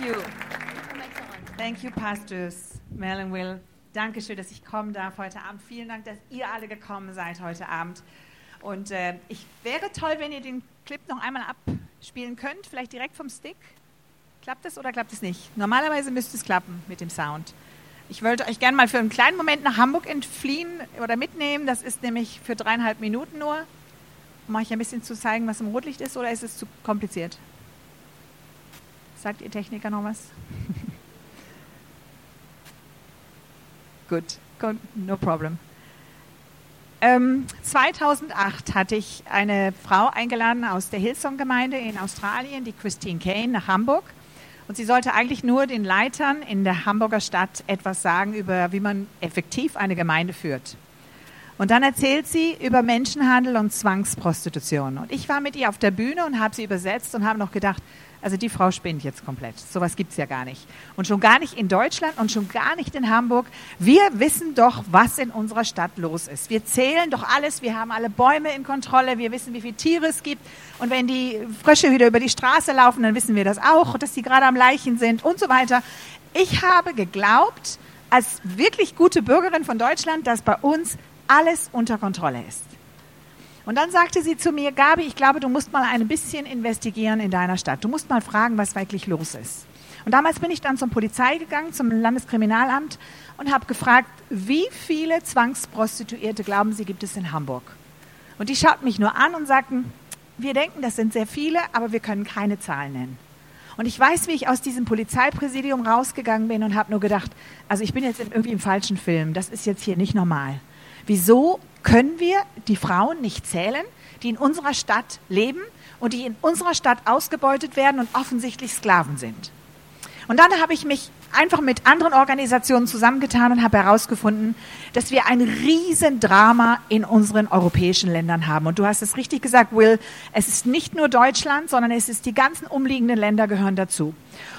you. Thank you, Pastors Mel and Will. Dankeschön, dass ich kommen darf heute Abend. Vielen Dank, dass ihr alle gekommen seid heute Abend. Und äh, ich wäre toll, wenn ihr den Clip noch einmal abspielen könnt, vielleicht direkt vom Stick. Klappt das oder klappt es nicht? Normalerweise müsste es klappen mit dem Sound. Ich wollte euch gerne mal für einen kleinen Moment nach Hamburg entfliehen oder mitnehmen. Das ist nämlich für dreieinhalb Minuten nur. Um euch ein bisschen zu zeigen, was im Rotlicht ist, oder ist es zu kompliziert? Sagt ihr Techniker noch was? Gut, no problem. Ähm, 2008 hatte ich eine Frau eingeladen aus der Hillsong-Gemeinde in Australien, die Christine Kane, nach Hamburg. Und sie sollte eigentlich nur den Leitern in der Hamburger Stadt etwas sagen über, wie man effektiv eine Gemeinde führt. Und dann erzählt sie über Menschenhandel und Zwangsprostitution. Und ich war mit ihr auf der Bühne und habe sie übersetzt und habe noch gedacht, also die Frau spinnt jetzt komplett. Sowas gibt es ja gar nicht. Und schon gar nicht in Deutschland und schon gar nicht in Hamburg. Wir wissen doch, was in unserer Stadt los ist. Wir zählen doch alles. Wir haben alle Bäume in Kontrolle. Wir wissen, wie viele Tiere es gibt. Und wenn die Frösche wieder über die Straße laufen, dann wissen wir das auch, dass sie gerade am Leichen sind und so weiter. Ich habe geglaubt, als wirklich gute Bürgerin von Deutschland, dass bei uns alles unter Kontrolle ist. Und dann sagte sie zu mir, Gabi, ich glaube, du musst mal ein bisschen investigieren in deiner Stadt. Du musst mal fragen, was wirklich los ist. Und damals bin ich dann zur Polizei gegangen, zum Landeskriminalamt und habe gefragt, wie viele Zwangsprostituierte glauben Sie gibt es in Hamburg? Und die schauten mich nur an und sagten, wir denken, das sind sehr viele, aber wir können keine Zahlen nennen. Und ich weiß, wie ich aus diesem Polizeipräsidium rausgegangen bin und habe nur gedacht, also ich bin jetzt irgendwie im falschen Film, das ist jetzt hier nicht normal. Wieso können wir die Frauen nicht zählen, die in unserer Stadt leben und die in unserer Stadt ausgebeutet werden und offensichtlich Sklaven sind? Und dann habe ich mich einfach mit anderen Organisationen zusammengetan und habe herausgefunden, dass wir ein Riesendrama in unseren europäischen Ländern haben. Und du hast es richtig gesagt, Will, es ist nicht nur Deutschland, sondern es ist die ganzen umliegenden Länder gehören dazu.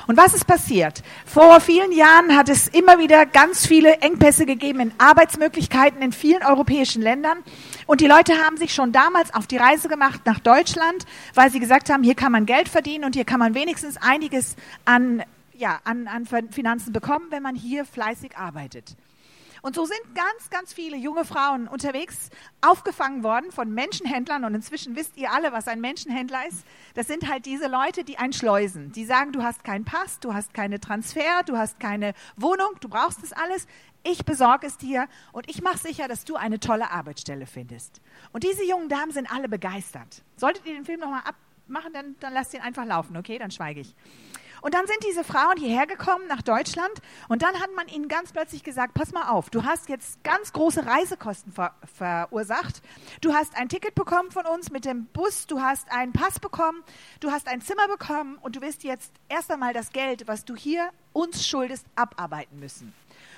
Und was ist passiert? Vor vielen Jahren hat es immer wieder ganz viele Engpässe gegeben in Arbeitsmöglichkeiten in vielen europäischen Ländern. Und die Leute haben sich schon damals auf die Reise gemacht nach Deutschland, weil sie gesagt haben, hier kann man Geld verdienen und hier kann man wenigstens einiges an ja, an, an Finanzen bekommen, wenn man hier fleißig arbeitet. Und so sind ganz, ganz viele junge Frauen unterwegs aufgefangen worden von Menschenhändlern. Und inzwischen wisst ihr alle, was ein Menschenhändler ist. Das sind halt diese Leute, die einen schleusen. Die sagen, du hast keinen Pass, du hast keine Transfer, du hast keine Wohnung, du brauchst das alles. Ich besorge es dir und ich mache sicher, dass du eine tolle Arbeitsstelle findest. Und diese jungen Damen sind alle begeistert. Solltet ihr den Film nochmal abmachen, dann, dann lasst ihn einfach laufen, okay? Dann schweige ich. Und dann sind diese Frauen hierher gekommen nach Deutschland und dann hat man ihnen ganz plötzlich gesagt, pass mal auf, du hast jetzt ganz große Reisekosten ver verursacht. Du hast ein Ticket bekommen von uns mit dem Bus, du hast einen Pass bekommen, du hast ein Zimmer bekommen und du wirst jetzt erst einmal das Geld, was du hier uns schuldest, abarbeiten müssen.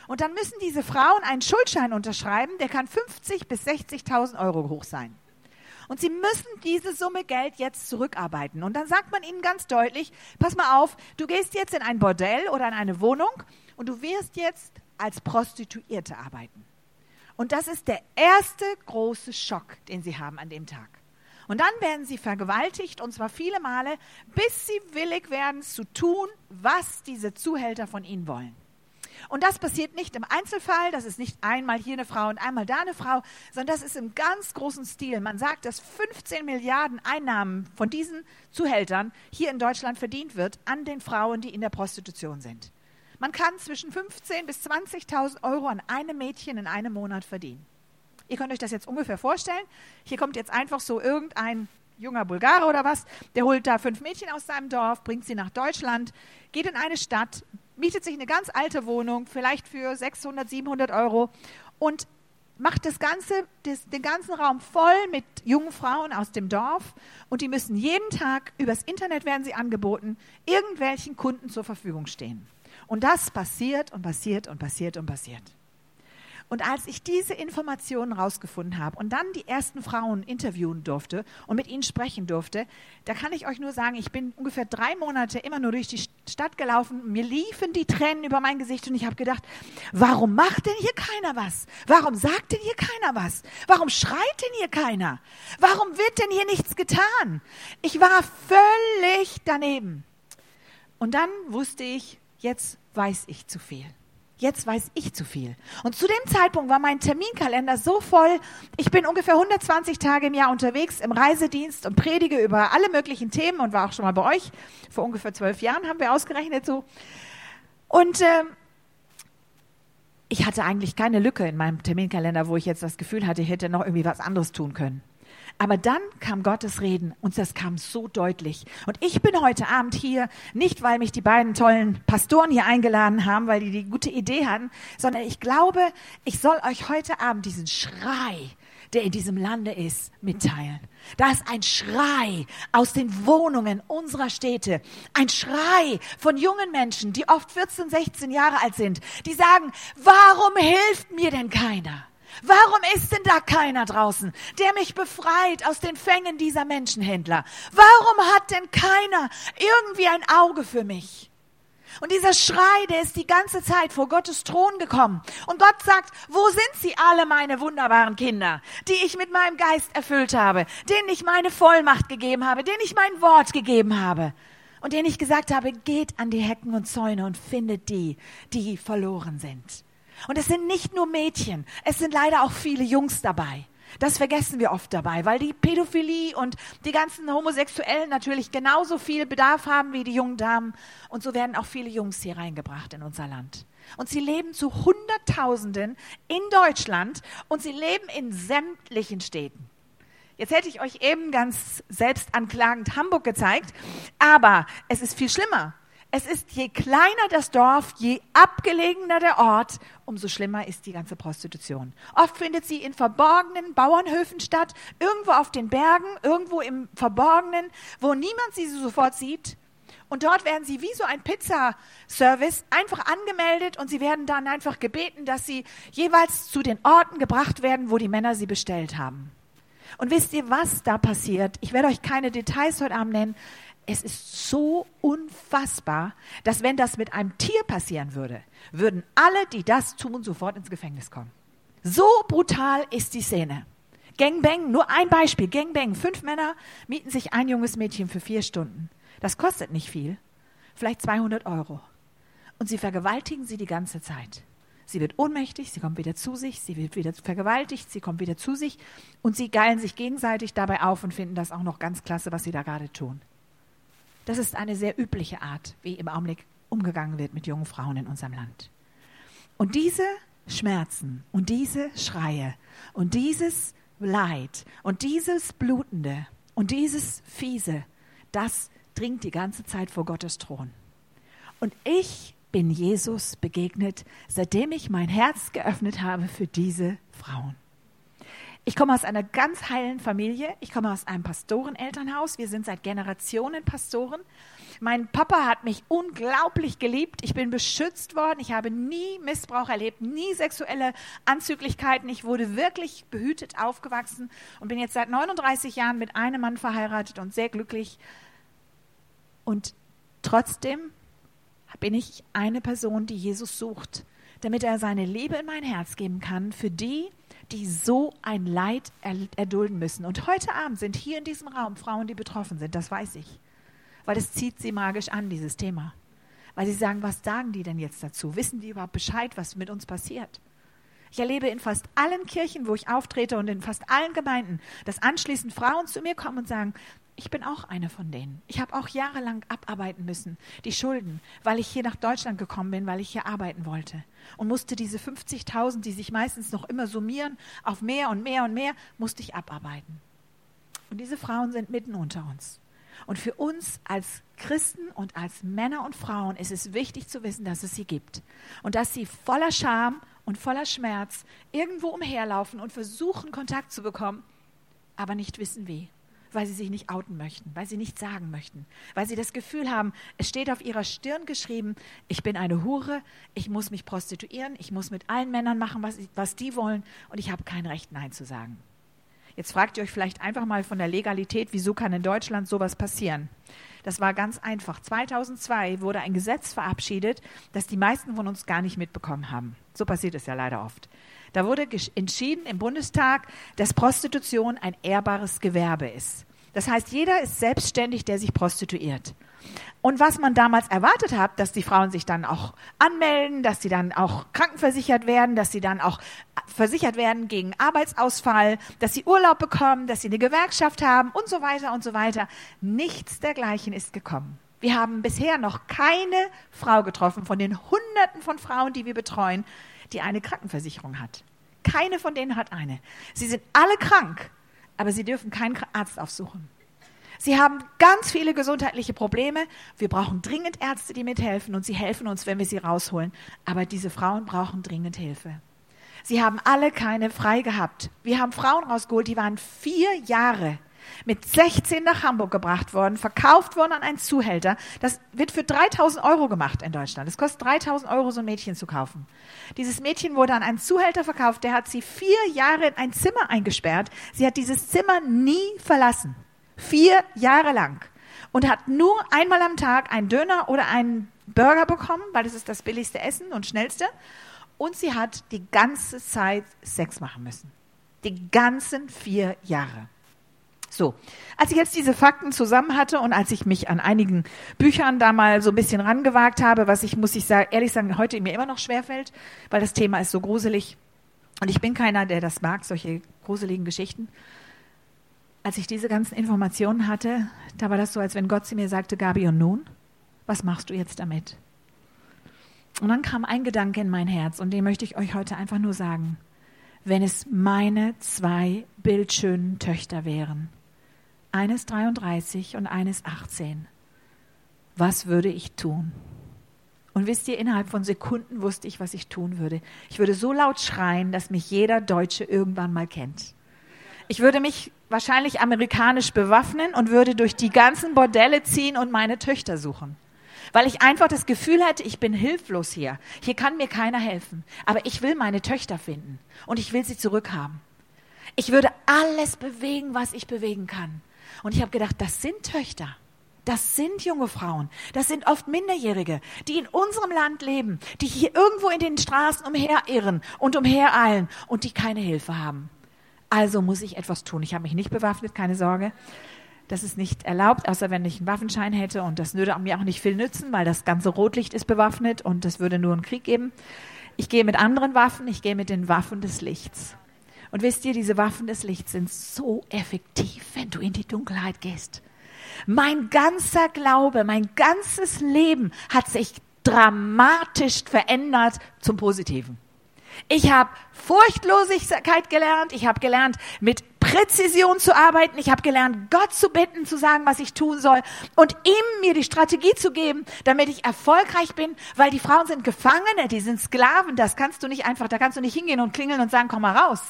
Und dann müssen diese Frauen einen Schuldschein unterschreiben, der kann 50 bis 60.000 Euro hoch sein. Und sie müssen diese Summe Geld jetzt zurückarbeiten. Und dann sagt man ihnen ganz deutlich, pass mal auf, du gehst jetzt in ein Bordell oder in eine Wohnung und du wirst jetzt als Prostituierte arbeiten. Und das ist der erste große Schock, den sie haben an dem Tag. Und dann werden sie vergewaltigt, und zwar viele Male, bis sie willig werden zu tun, was diese Zuhälter von ihnen wollen. Und das passiert nicht im Einzelfall, das ist nicht einmal hier eine Frau und einmal da eine Frau, sondern das ist im ganz großen Stil. Man sagt, dass 15 Milliarden Einnahmen von diesen Zuhältern hier in Deutschland verdient wird an den Frauen, die in der Prostitution sind. Man kann zwischen 15.000 bis 20.000 Euro an einem Mädchen in einem Monat verdienen. Ihr könnt euch das jetzt ungefähr vorstellen. Hier kommt jetzt einfach so irgendein junger Bulgare oder was, der holt da fünf Mädchen aus seinem Dorf, bringt sie nach Deutschland, geht in eine Stadt, mietet sich eine ganz alte Wohnung, vielleicht für 600, 700 Euro und macht das ganze, das, den ganzen Raum voll mit jungen Frauen aus dem Dorf und die müssen jeden Tag, übers Internet werden sie angeboten, irgendwelchen Kunden zur Verfügung stehen. Und das passiert und passiert und passiert und passiert. Und als ich diese Informationen rausgefunden habe und dann die ersten Frauen interviewen durfte und mit ihnen sprechen durfte, da kann ich euch nur sagen, ich bin ungefähr drei Monate immer nur durch die Stadt gelaufen. Mir liefen die Tränen über mein Gesicht und ich habe gedacht, warum macht denn hier keiner was? Warum sagt denn hier keiner was? Warum schreit denn hier keiner? Warum wird denn hier nichts getan? Ich war völlig daneben. Und dann wusste ich, jetzt weiß ich zu viel. Jetzt weiß ich zu viel. Und zu dem Zeitpunkt war mein Terminkalender so voll. Ich bin ungefähr 120 Tage im Jahr unterwegs im Reisedienst und predige über alle möglichen Themen und war auch schon mal bei euch. Vor ungefähr zwölf Jahren haben wir ausgerechnet so. Und äh, ich hatte eigentlich keine Lücke in meinem Terminkalender, wo ich jetzt das Gefühl hatte, ich hätte noch irgendwie was anderes tun können. Aber dann kam Gottes Reden und das kam so deutlich. Und ich bin heute Abend hier, nicht weil mich die beiden tollen Pastoren hier eingeladen haben, weil die die gute Idee hatten, sondern ich glaube, ich soll euch heute Abend diesen Schrei, der in diesem Lande ist, mitteilen. Da ist ein Schrei aus den Wohnungen unserer Städte. Ein Schrei von jungen Menschen, die oft 14, 16 Jahre alt sind, die sagen, warum hilft mir denn keiner? Warum ist denn da keiner draußen, der mich befreit aus den Fängen dieser Menschenhändler? Warum hat denn keiner irgendwie ein Auge für mich? Und dieser Schrei, der ist die ganze Zeit vor Gottes Thron gekommen. Und Gott sagt, wo sind sie alle meine wunderbaren Kinder, die ich mit meinem Geist erfüllt habe, denen ich meine Vollmacht gegeben habe, denen ich mein Wort gegeben habe und denen ich gesagt habe, geht an die Hecken und Zäune und findet die, die verloren sind. Und es sind nicht nur Mädchen, es sind leider auch viele Jungs dabei. Das vergessen wir oft dabei, weil die Pädophilie und die ganzen Homosexuellen natürlich genauso viel Bedarf haben wie die jungen Damen. Und so werden auch viele Jungs hier reingebracht in unser Land. Und sie leben zu Hunderttausenden in Deutschland und sie leben in sämtlichen Städten. Jetzt hätte ich euch eben ganz selbstanklagend Hamburg gezeigt, aber es ist viel schlimmer. Es ist je kleiner das Dorf, je abgelegener der Ort, umso schlimmer ist die ganze Prostitution. Oft findet sie in verborgenen Bauernhöfen statt, irgendwo auf den Bergen, irgendwo im Verborgenen, wo niemand sie sofort sieht. Und dort werden sie wie so ein Pizzaservice einfach angemeldet und sie werden dann einfach gebeten, dass sie jeweils zu den Orten gebracht werden, wo die Männer sie bestellt haben. Und wisst ihr, was da passiert? Ich werde euch keine Details heute Abend nennen es ist so unfassbar, dass wenn das mit einem Tier passieren würde, würden alle, die das tun, sofort ins Gefängnis kommen. So brutal ist die Szene. Gangbang, nur ein Beispiel. Gangbang, fünf Männer mieten sich ein junges Mädchen für vier Stunden. Das kostet nicht viel, vielleicht 200 Euro. Und sie vergewaltigen sie die ganze Zeit. Sie wird ohnmächtig, sie kommt wieder zu sich, sie wird wieder vergewaltigt, sie kommt wieder zu sich und sie geilen sich gegenseitig dabei auf und finden das auch noch ganz klasse, was sie da gerade tun. Das ist eine sehr übliche Art, wie im Augenblick umgegangen wird mit jungen Frauen in unserem Land. Und diese Schmerzen und diese Schreie und dieses Leid und dieses Blutende und dieses Fiese, das dringt die ganze Zeit vor Gottes Thron. Und ich bin Jesus begegnet, seitdem ich mein Herz geöffnet habe für diese Frauen. Ich komme aus einer ganz heilen Familie. Ich komme aus einem Pastorenelternhaus. Wir sind seit Generationen Pastoren. Mein Papa hat mich unglaublich geliebt. Ich bin beschützt worden. Ich habe nie Missbrauch erlebt, nie sexuelle Anzüglichkeiten. Ich wurde wirklich behütet aufgewachsen und bin jetzt seit 39 Jahren mit einem Mann verheiratet und sehr glücklich. Und trotzdem bin ich eine Person, die Jesus sucht, damit er seine Liebe in mein Herz geben kann für die, die so ein Leid erdulden müssen. Und heute Abend sind hier in diesem Raum Frauen, die betroffen sind, das weiß ich. Weil es zieht sie magisch an, dieses Thema. Weil sie sagen, was sagen die denn jetzt dazu? Wissen die überhaupt Bescheid, was mit uns passiert? Ich erlebe in fast allen Kirchen, wo ich auftrete und in fast allen Gemeinden, dass anschließend Frauen zu mir kommen und sagen, ich bin auch eine von denen. Ich habe auch jahrelang abarbeiten müssen, die Schulden, weil ich hier nach Deutschland gekommen bin, weil ich hier arbeiten wollte. Und musste diese 50.000, die sich meistens noch immer summieren, auf mehr und mehr und mehr, musste ich abarbeiten. Und diese Frauen sind mitten unter uns. Und für uns als Christen und als Männer und Frauen ist es wichtig zu wissen, dass es sie gibt. Und dass sie voller Scham und voller Schmerz irgendwo umherlaufen und versuchen, Kontakt zu bekommen, aber nicht wissen wie weil sie sich nicht outen möchten, weil sie nichts sagen möchten, weil sie das Gefühl haben, es steht auf ihrer Stirn geschrieben, ich bin eine Hure, ich muss mich prostituieren, ich muss mit allen Männern machen, was, was die wollen und ich habe kein Recht, Nein zu sagen. Jetzt fragt ihr euch vielleicht einfach mal von der Legalität, wieso kann in Deutschland sowas passieren? Das war ganz einfach. 2002 wurde ein Gesetz verabschiedet, das die meisten von uns gar nicht mitbekommen haben. So passiert es ja leider oft. Da wurde entschieden im Bundestag, dass Prostitution ein ehrbares Gewerbe ist. Das heißt, jeder ist selbstständig, der sich prostituiert. Und was man damals erwartet hat, dass die Frauen sich dann auch anmelden, dass sie dann auch krankenversichert werden, dass sie dann auch versichert werden gegen Arbeitsausfall, dass sie Urlaub bekommen, dass sie eine Gewerkschaft haben und so weiter und so weiter. Nichts dergleichen ist gekommen. Wir haben bisher noch keine Frau getroffen von den Hunderten von Frauen, die wir betreuen, die eine Krankenversicherung hat. Keine von denen hat eine. Sie sind alle krank, aber sie dürfen keinen Arzt aufsuchen. Sie haben ganz viele gesundheitliche Probleme. Wir brauchen dringend Ärzte, die mithelfen und sie helfen uns, wenn wir sie rausholen. Aber diese Frauen brauchen dringend Hilfe. Sie haben alle keine frei gehabt. Wir haben Frauen rausgeholt, die waren vier Jahre mit 16 nach Hamburg gebracht worden, verkauft worden an einen Zuhälter. Das wird für 3000 Euro gemacht in Deutschland. Es kostet 3000 Euro, so ein Mädchen zu kaufen. Dieses Mädchen wurde an einen Zuhälter verkauft, der hat sie vier Jahre in ein Zimmer eingesperrt. Sie hat dieses Zimmer nie verlassen. Vier Jahre lang. Und hat nur einmal am Tag einen Döner oder einen Burger bekommen, weil das ist das billigste Essen und schnellste. Und sie hat die ganze Zeit Sex machen müssen. Die ganzen vier Jahre. So, als ich jetzt diese Fakten zusammen hatte und als ich mich an einigen Büchern da mal so ein bisschen rangewagt habe, was ich, muss ich sagen, ehrlich sagen, heute mir immer noch schwerfällt, weil das Thema ist so gruselig. Und ich bin keiner, der das mag, solche gruseligen Geschichten als ich diese ganzen Informationen hatte, da war das so, als wenn Gott zu mir sagte, Gabi, und nun? Was machst du jetzt damit? Und dann kam ein Gedanke in mein Herz und den möchte ich euch heute einfach nur sagen. Wenn es meine zwei bildschönen Töchter wären, eines 33 und eines 18, was würde ich tun? Und wisst ihr, innerhalb von Sekunden wusste ich, was ich tun würde. Ich würde so laut schreien, dass mich jeder Deutsche irgendwann mal kennt. Ich würde mich wahrscheinlich amerikanisch bewaffnen und würde durch die ganzen Bordelle ziehen und meine Töchter suchen. Weil ich einfach das Gefühl hatte, ich bin hilflos hier. Hier kann mir keiner helfen. Aber ich will meine Töchter finden und ich will sie zurückhaben. Ich würde alles bewegen, was ich bewegen kann. Und ich habe gedacht, das sind Töchter. Das sind junge Frauen. Das sind oft Minderjährige, die in unserem Land leben, die hier irgendwo in den Straßen umherirren und umhereilen und die keine Hilfe haben. Also muss ich etwas tun. Ich habe mich nicht bewaffnet, keine Sorge. Das ist nicht erlaubt, außer wenn ich einen Waffenschein hätte. Und das würde mir auch nicht viel nützen, weil das ganze Rotlicht ist bewaffnet und das würde nur einen Krieg geben. Ich gehe mit anderen Waffen, ich gehe mit den Waffen des Lichts. Und wisst ihr, diese Waffen des Lichts sind so effektiv, wenn du in die Dunkelheit gehst. Mein ganzer Glaube, mein ganzes Leben hat sich dramatisch verändert zum Positiven. Ich habe Furchtlosigkeit gelernt. Ich habe gelernt, mit Präzision zu arbeiten. Ich habe gelernt, Gott zu bitten, zu sagen, was ich tun soll und ihm mir die Strategie zu geben, damit ich erfolgreich bin, weil die Frauen sind Gefangene, die sind Sklaven. Das kannst du nicht einfach, da kannst du nicht hingehen und klingeln und sagen, komm mal raus.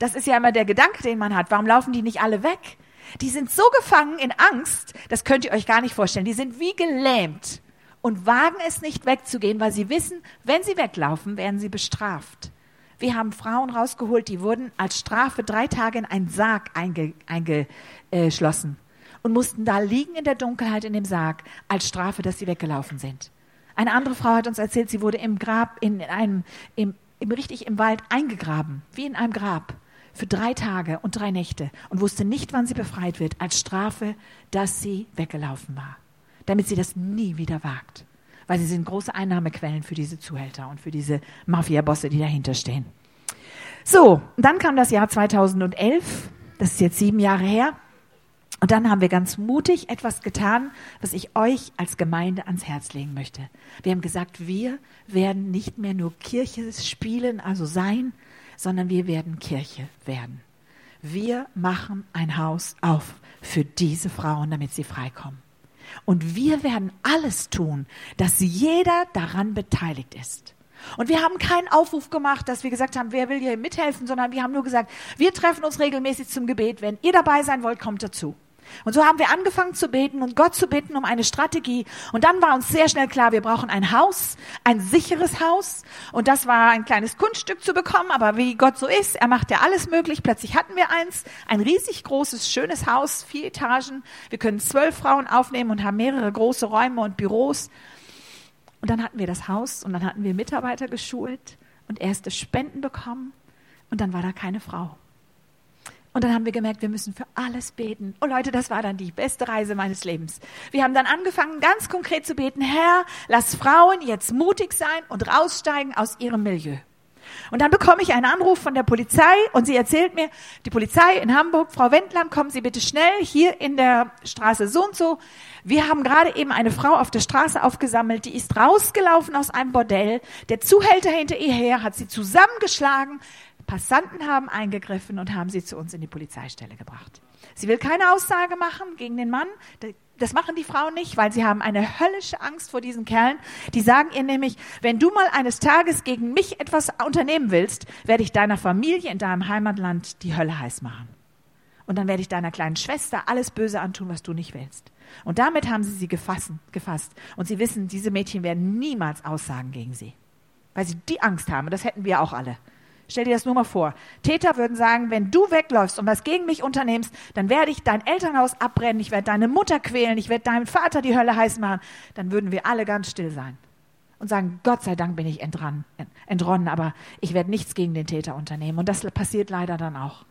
Das ist ja immer der Gedanke, den man hat. Warum laufen die nicht alle weg? Die sind so gefangen in Angst, das könnt ihr euch gar nicht vorstellen. Die sind wie gelähmt und wagen es nicht wegzugehen, weil sie wissen, wenn sie weglaufen, werden sie bestraft. Wir haben Frauen rausgeholt, die wurden als Strafe drei Tage in einen Sarg eingeschlossen und mussten da liegen in der Dunkelheit in dem Sarg als Strafe, dass sie weggelaufen sind. Eine andere Frau hat uns erzählt, sie wurde im Grab, in einem, im, im, richtig im Wald eingegraben, wie in einem Grab, für drei Tage und drei Nächte und wusste nicht, wann sie befreit wird, als Strafe, dass sie weggelaufen war damit sie das nie wieder wagt. Weil sie sind große Einnahmequellen für diese Zuhälter und für diese Mafia-Bosse, die dahinter stehen. So, dann kam das Jahr 2011, das ist jetzt sieben Jahre her. Und dann haben wir ganz mutig etwas getan, was ich euch als Gemeinde ans Herz legen möchte. Wir haben gesagt, wir werden nicht mehr nur Kirche spielen, also sein, sondern wir werden Kirche werden. Wir machen ein Haus auf für diese Frauen, damit sie freikommen. Und wir werden alles tun, dass jeder daran beteiligt ist. Und wir haben keinen Aufruf gemacht, dass wir gesagt haben, wer will hier mithelfen, sondern wir haben nur gesagt, wir treffen uns regelmäßig zum Gebet. Wenn ihr dabei sein wollt, kommt dazu. Und so haben wir angefangen zu beten und Gott zu bitten um eine Strategie. Und dann war uns sehr schnell klar, wir brauchen ein Haus, ein sicheres Haus. Und das war ein kleines Kunststück zu bekommen. Aber wie Gott so ist, er macht ja alles möglich. Plötzlich hatten wir eins, ein riesig großes, schönes Haus, vier Etagen. Wir können zwölf Frauen aufnehmen und haben mehrere große Räume und Büros. Und dann hatten wir das Haus und dann hatten wir Mitarbeiter geschult und erste Spenden bekommen. Und dann war da keine Frau. Und dann haben wir gemerkt, wir müssen für alles beten. Oh Leute, das war dann die beste Reise meines Lebens. Wir haben dann angefangen, ganz konkret zu beten, Herr, lass Frauen jetzt mutig sein und raussteigen aus ihrem Milieu. Und dann bekomme ich einen Anruf von der Polizei und sie erzählt mir, die Polizei in Hamburg, Frau Wendland, kommen Sie bitte schnell hier in der Straße so und so. Wir haben gerade eben eine Frau auf der Straße aufgesammelt, die ist rausgelaufen aus einem Bordell. Der Zuhälter hinter ihr her hat sie zusammengeschlagen. Passanten haben eingegriffen und haben sie zu uns in die Polizeistelle gebracht. Sie will keine Aussage machen gegen den Mann. Das machen die Frauen nicht, weil sie haben eine höllische Angst vor diesen Kerlen. Die sagen ihr nämlich, wenn du mal eines Tages gegen mich etwas unternehmen willst, werde ich deiner Familie in deinem Heimatland die Hölle heiß machen. Und dann werde ich deiner kleinen Schwester alles Böse antun, was du nicht willst. Und damit haben sie sie gefasst, gefasst. Und sie wissen, diese Mädchen werden niemals aussagen gegen sie. Weil sie die Angst haben. Und das hätten wir auch alle. Stell dir das nur mal vor. Täter würden sagen, wenn du wegläufst und was gegen mich unternimmst, dann werde ich dein Elternhaus abbrennen, ich werde deine Mutter quälen, ich werde deinem Vater die Hölle heiß machen. Dann würden wir alle ganz still sein und sagen, Gott sei Dank bin ich entronnen, entronnen aber ich werde nichts gegen den Täter unternehmen. Und das passiert leider dann auch.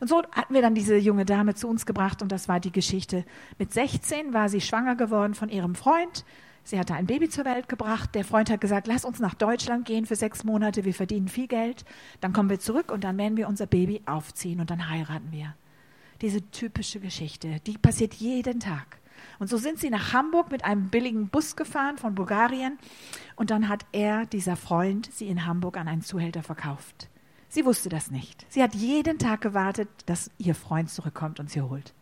Und so hatten wir dann diese junge Dame zu uns gebracht und das war die Geschichte. Mit 16 war sie schwanger geworden von ihrem Freund. Sie hatte ein Baby zur Welt gebracht. Der Freund hat gesagt, lass uns nach Deutschland gehen für sechs Monate. Wir verdienen viel Geld. Dann kommen wir zurück und dann werden wir unser Baby aufziehen und dann heiraten wir. Diese typische Geschichte, die passiert jeden Tag. Und so sind sie nach Hamburg mit einem billigen Bus gefahren von Bulgarien. Und dann hat er, dieser Freund, sie in Hamburg an einen Zuhälter verkauft. Sie wusste das nicht. Sie hat jeden Tag gewartet, dass ihr Freund zurückkommt und sie holt.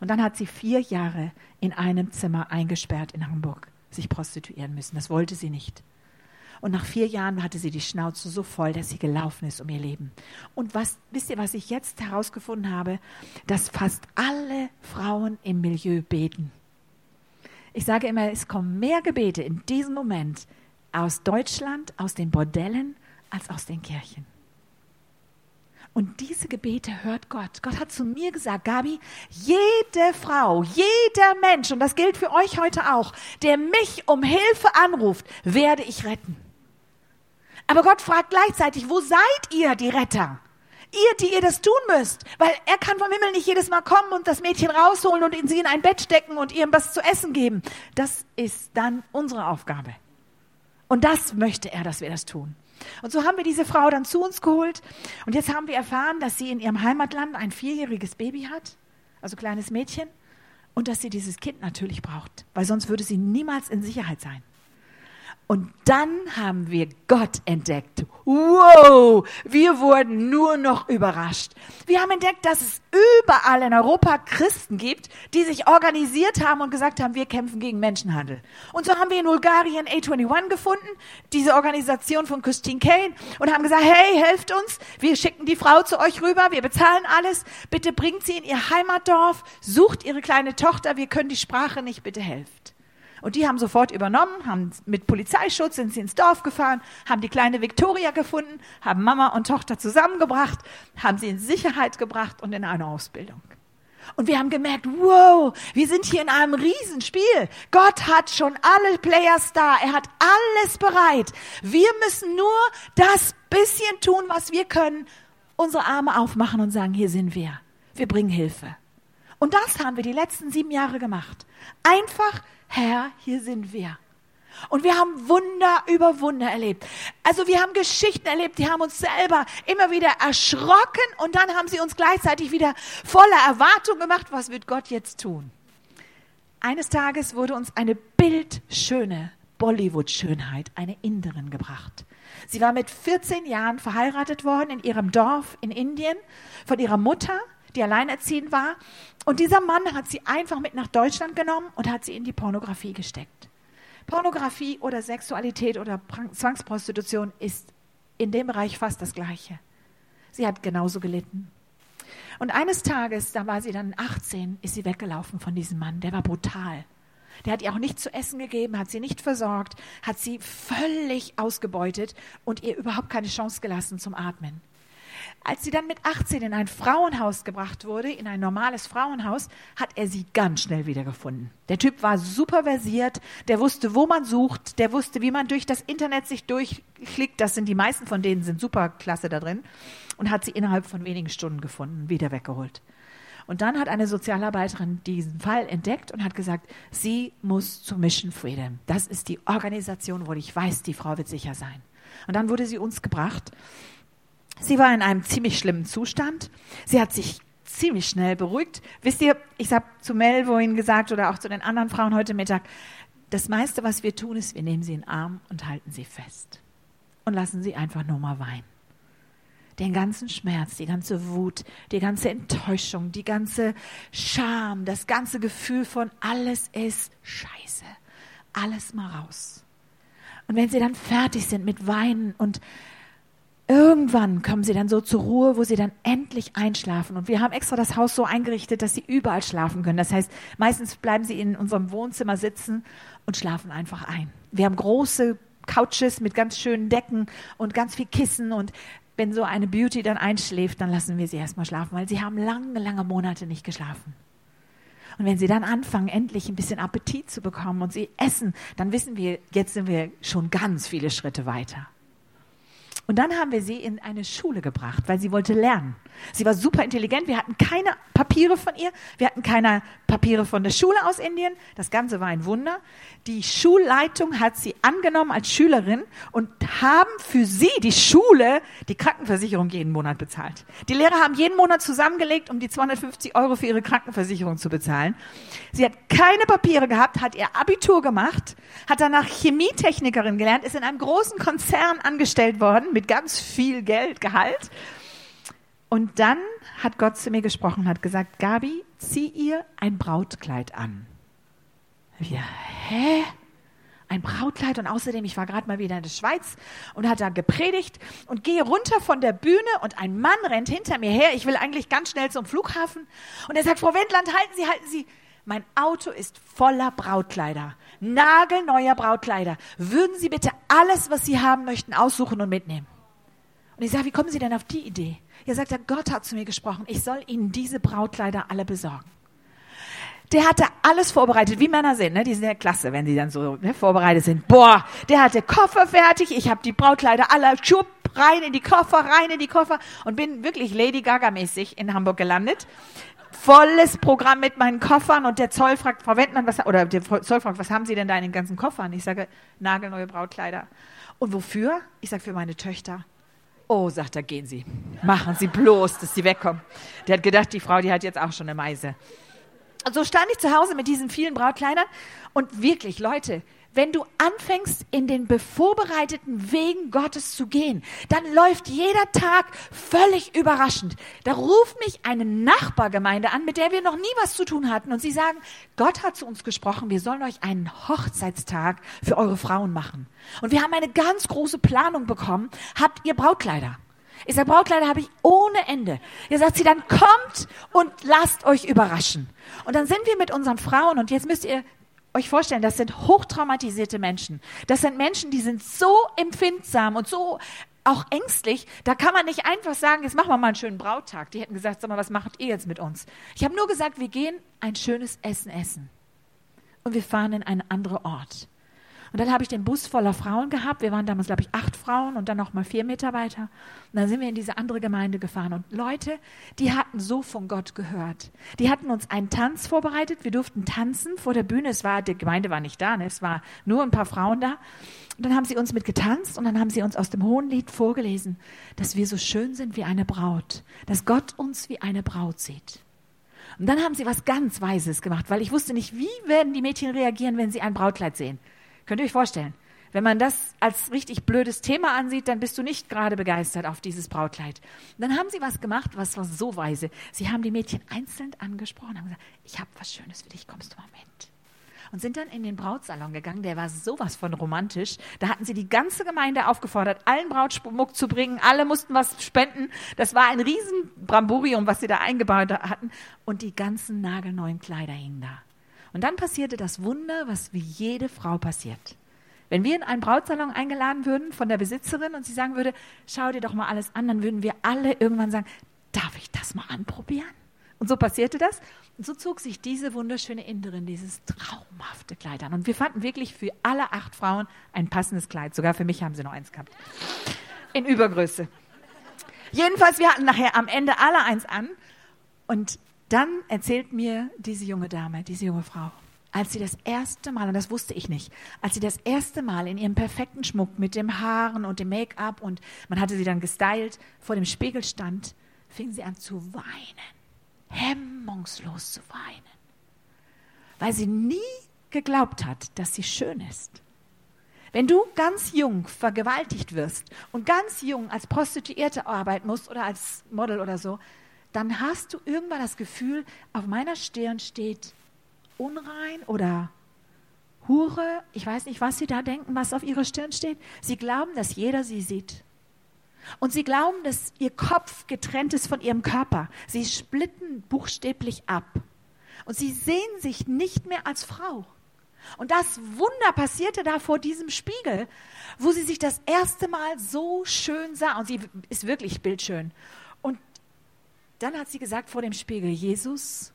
Und dann hat sie vier Jahre in einem Zimmer eingesperrt in Hamburg sich prostituieren müssen. Das wollte sie nicht. Und nach vier Jahren hatte sie die Schnauze so voll, dass sie gelaufen ist um ihr Leben. Und was, wisst ihr, was ich jetzt herausgefunden habe? Dass fast alle Frauen im Milieu beten. Ich sage immer, es kommen mehr Gebete in diesem Moment aus Deutschland, aus den Bordellen, als aus den Kirchen. Und diese Gebete hört Gott. Gott hat zu mir gesagt, Gabi, jede Frau, jeder Mensch, und das gilt für euch heute auch, der mich um Hilfe anruft, werde ich retten. Aber Gott fragt gleichzeitig, wo seid ihr, die Retter? Ihr, die ihr das tun müsst, weil er kann vom Himmel nicht jedes Mal kommen und das Mädchen rausholen und sie in ein Bett stecken und ihr was zu essen geben. Das ist dann unsere Aufgabe. Und das möchte er, dass wir das tun. Und so haben wir diese Frau dann zu uns geholt. Und jetzt haben wir erfahren, dass sie in ihrem Heimatland ein vierjähriges Baby hat, also kleines Mädchen, und dass sie dieses Kind natürlich braucht, weil sonst würde sie niemals in Sicherheit sein. Und dann haben wir Gott entdeckt. Wow, wir wurden nur noch überrascht. Wir haben entdeckt, dass es überall in Europa Christen gibt, die sich organisiert haben und gesagt haben, wir kämpfen gegen Menschenhandel. Und so haben wir in Bulgarien A21 gefunden, diese Organisation von Christine Kane, und haben gesagt, hey, helft uns, wir schicken die Frau zu euch rüber, wir bezahlen alles, bitte bringt sie in ihr Heimatdorf, sucht ihre kleine Tochter, wir können die Sprache nicht, bitte helft. Und die haben sofort übernommen, haben mit Polizeischutz sind sie ins Dorf gefahren, haben die kleine Victoria gefunden, haben Mama und Tochter zusammengebracht, haben sie in Sicherheit gebracht und in eine Ausbildung. Und wir haben gemerkt, wow, wir sind hier in einem Riesenspiel. Gott hat schon alle Players da. Er hat alles bereit. Wir müssen nur das bisschen tun, was wir können. Unsere Arme aufmachen und sagen, hier sind wir. Wir bringen Hilfe. Und das haben wir die letzten sieben Jahre gemacht. Einfach Herr, hier sind wir. Und wir haben Wunder über Wunder erlebt. Also wir haben Geschichten erlebt, die haben uns selber immer wieder erschrocken und dann haben sie uns gleichzeitig wieder voller Erwartung gemacht, was wird Gott jetzt tun? Eines Tages wurde uns eine bildschöne Bollywood-Schönheit, eine Inderin gebracht. Sie war mit 14 Jahren verheiratet worden in ihrem Dorf in Indien von ihrer Mutter die alleinerziehend war. Und dieser Mann hat sie einfach mit nach Deutschland genommen und hat sie in die Pornografie gesteckt. Pornografie oder Sexualität oder Zwangsprostitution ist in dem Bereich fast das Gleiche. Sie hat genauso gelitten. Und eines Tages, da war sie dann 18, ist sie weggelaufen von diesem Mann. Der war brutal. Der hat ihr auch nichts zu essen gegeben, hat sie nicht versorgt, hat sie völlig ausgebeutet und ihr überhaupt keine Chance gelassen zum Atmen. Als sie dann mit 18 in ein Frauenhaus gebracht wurde, in ein normales Frauenhaus, hat er sie ganz schnell wiedergefunden. Der Typ war super versiert, der wusste, wo man sucht, der wusste, wie man durch das Internet sich durchklickt. Das sind die meisten von denen sind super klasse da drin und hat sie innerhalb von wenigen Stunden gefunden, wieder weggeholt. Und dann hat eine Sozialarbeiterin diesen Fall entdeckt und hat gesagt, sie muss zu Mission Freedom. Das ist die Organisation, wo ich weiß, die Frau wird sicher sein. Und dann wurde sie uns gebracht Sie war in einem ziemlich schlimmen Zustand. Sie hat sich ziemlich schnell beruhigt. Wisst ihr, ich habe zu Mel vorhin gesagt oder auch zu den anderen Frauen heute Mittag, das meiste, was wir tun, ist, wir nehmen sie in den Arm und halten sie fest und lassen sie einfach nur mal weinen. Den ganzen Schmerz, die ganze Wut, die ganze Enttäuschung, die ganze Scham, das ganze Gefühl von alles ist scheiße. Alles mal raus. Und wenn sie dann fertig sind mit Weinen und Irgendwann kommen sie dann so zur Ruhe, wo sie dann endlich einschlafen. Und wir haben extra das Haus so eingerichtet, dass sie überall schlafen können. Das heißt, meistens bleiben sie in unserem Wohnzimmer sitzen und schlafen einfach ein. Wir haben große Couches mit ganz schönen Decken und ganz viel Kissen. Und wenn so eine Beauty dann einschläft, dann lassen wir sie erstmal schlafen, weil sie haben lange, lange Monate nicht geschlafen. Und wenn sie dann anfangen, endlich ein bisschen Appetit zu bekommen und sie essen, dann wissen wir, jetzt sind wir schon ganz viele Schritte weiter. Und dann haben wir sie in eine Schule gebracht, weil sie wollte lernen. Sie war super intelligent. Wir hatten keine Papiere von ihr. Wir hatten keine Papiere von der Schule aus Indien. Das Ganze war ein Wunder. Die Schulleitung hat sie angenommen als Schülerin und haben für sie, die Schule, die Krankenversicherung jeden Monat bezahlt. Die Lehrer haben jeden Monat zusammengelegt, um die 250 Euro für ihre Krankenversicherung zu bezahlen. Sie hat keine Papiere gehabt, hat ihr Abitur gemacht, hat danach Chemietechnikerin gelernt, ist in einem großen Konzern angestellt worden mit ganz viel Geld, Gehalt. Und dann hat Gott zu mir gesprochen, hat gesagt, Gabi, zieh ihr ein Brautkleid an. Wir, hä? Ein Brautkleid und außerdem, ich war gerade mal wieder in der Schweiz und hat da gepredigt und gehe runter von der Bühne und ein Mann rennt hinter mir her. Ich will eigentlich ganz schnell zum Flughafen und er sagt, Frau Wendland, halten Sie, halten Sie. Mein Auto ist voller Brautkleider, nagelneuer Brautkleider. Würden Sie bitte alles, was Sie haben möchten, aussuchen und mitnehmen? Und ich sage, wie kommen Sie denn auf die Idee? Er sagt, Gott hat zu mir gesprochen, ich soll Ihnen diese Brautkleider alle besorgen. Der hatte alles vorbereitet, wie Männer sind, ne? die sind ja klasse, wenn sie dann so ne, vorbereitet sind. Boah, der hatte Koffer fertig, ich habe die Brautkleider alle schupp, rein in die Koffer, rein in die Koffer und bin wirklich Lady Gaga mäßig in Hamburg gelandet volles Programm mit meinen Koffern und der Zoll fragt, Frau Wendmann, was, oder der Zoll fragt, was haben Sie denn da in den ganzen Koffern? Ich sage, nagelneue Brautkleider. Und wofür? Ich sage, für meine Töchter. Oh, sagt er, gehen Sie. Machen Sie bloß, dass Sie wegkommen. Der hat gedacht, die Frau, die hat jetzt auch schon eine Meise. Und so stand ich zu Hause mit diesen vielen Brautkleidern und wirklich, Leute, wenn du anfängst, in den bevorbereiteten Wegen Gottes zu gehen, dann läuft jeder Tag völlig überraschend. Da ruft mich eine Nachbargemeinde an, mit der wir noch nie was zu tun hatten. Und sie sagen, Gott hat zu uns gesprochen, wir sollen euch einen Hochzeitstag für eure Frauen machen. Und wir haben eine ganz große Planung bekommen. Habt ihr Brautkleider? Ich sage, Brautkleider habe ich ohne Ende. Ihr sagt sie, dann kommt und lasst euch überraschen. Und dann sind wir mit unseren Frauen und jetzt müsst ihr euch vorstellen, das sind hochtraumatisierte Menschen. Das sind Menschen, die sind so empfindsam und so auch ängstlich. Da kann man nicht einfach sagen, jetzt machen wir mal einen schönen Brauttag. Die hätten gesagt, sag mal, was macht ihr jetzt mit uns? Ich habe nur gesagt, wir gehen ein schönes Essen essen. Und wir fahren in einen anderen Ort. Und dann habe ich den Bus voller Frauen gehabt. Wir waren damals, glaube ich, acht Frauen und dann noch mal vier Mitarbeiter. Und dann sind wir in diese andere Gemeinde gefahren. Und Leute, die hatten so von Gott gehört. Die hatten uns einen Tanz vorbereitet. Wir durften tanzen vor der Bühne. Es war, die Gemeinde war nicht da, ne? es war nur ein paar Frauen da. Und dann haben sie uns mit getanzt und dann haben sie uns aus dem Hohen Lied vorgelesen, dass wir so schön sind wie eine Braut. Dass Gott uns wie eine Braut sieht. Und dann haben sie was ganz Weises gemacht, weil ich wusste nicht, wie werden die Mädchen reagieren, wenn sie ein Brautkleid sehen. Könnt ihr euch vorstellen? Wenn man das als richtig blödes Thema ansieht, dann bist du nicht gerade begeistert auf dieses Brautkleid. Dann haben sie was gemacht, was war so weise. Sie haben die Mädchen einzeln angesprochen und haben gesagt, ich habe was Schönes für dich, kommst du mal mit? Und sind dann in den Brautsalon gegangen, der war sowas von romantisch. Da hatten sie die ganze Gemeinde aufgefordert, allen Brautschmuck zu bringen. Alle mussten was spenden. Das war ein riesen Bramborium, was sie da eingebaut hatten. Und die ganzen nagelneuen Kleider hingen da. Und dann passierte das Wunder, was wie jede Frau passiert. Wenn wir in einen Brautsalon eingeladen würden von der Besitzerin und sie sagen würde, schau dir doch mal alles an, dann würden wir alle irgendwann sagen, darf ich das mal anprobieren? Und so passierte das. Und so zog sich diese wunderschöne Inderin dieses traumhafte Kleid an. Und wir fanden wirklich für alle acht Frauen ein passendes Kleid. Sogar für mich haben sie noch eins gehabt. In Übergröße. Jedenfalls, wir hatten nachher am Ende alle eins an. Und dann erzählt mir diese junge Dame, diese junge Frau, als sie das erste Mal, und das wusste ich nicht, als sie das erste Mal in ihrem perfekten Schmuck mit dem Haaren und dem Make-up und man hatte sie dann gestylt, vor dem Spiegel stand, fing sie an zu weinen hemmungslos zu weinen, weil sie nie geglaubt hat, dass sie schön ist. Wenn du ganz jung vergewaltigt wirst und ganz jung als Prostituierte arbeiten musst oder als Model oder so, dann hast du irgendwann das Gefühl, auf meiner Stirn steht unrein oder Hure. Ich weiß nicht, was sie da denken, was auf ihrer Stirn steht. Sie glauben, dass jeder sie sieht. Und sie glauben, dass ihr Kopf getrennt ist von ihrem Körper. Sie splitten buchstäblich ab. Und sie sehen sich nicht mehr als Frau. Und das Wunder passierte da vor diesem Spiegel, wo sie sich das erste Mal so schön sah. Und sie ist wirklich bildschön. Dann hat sie gesagt vor dem Spiegel, Jesus,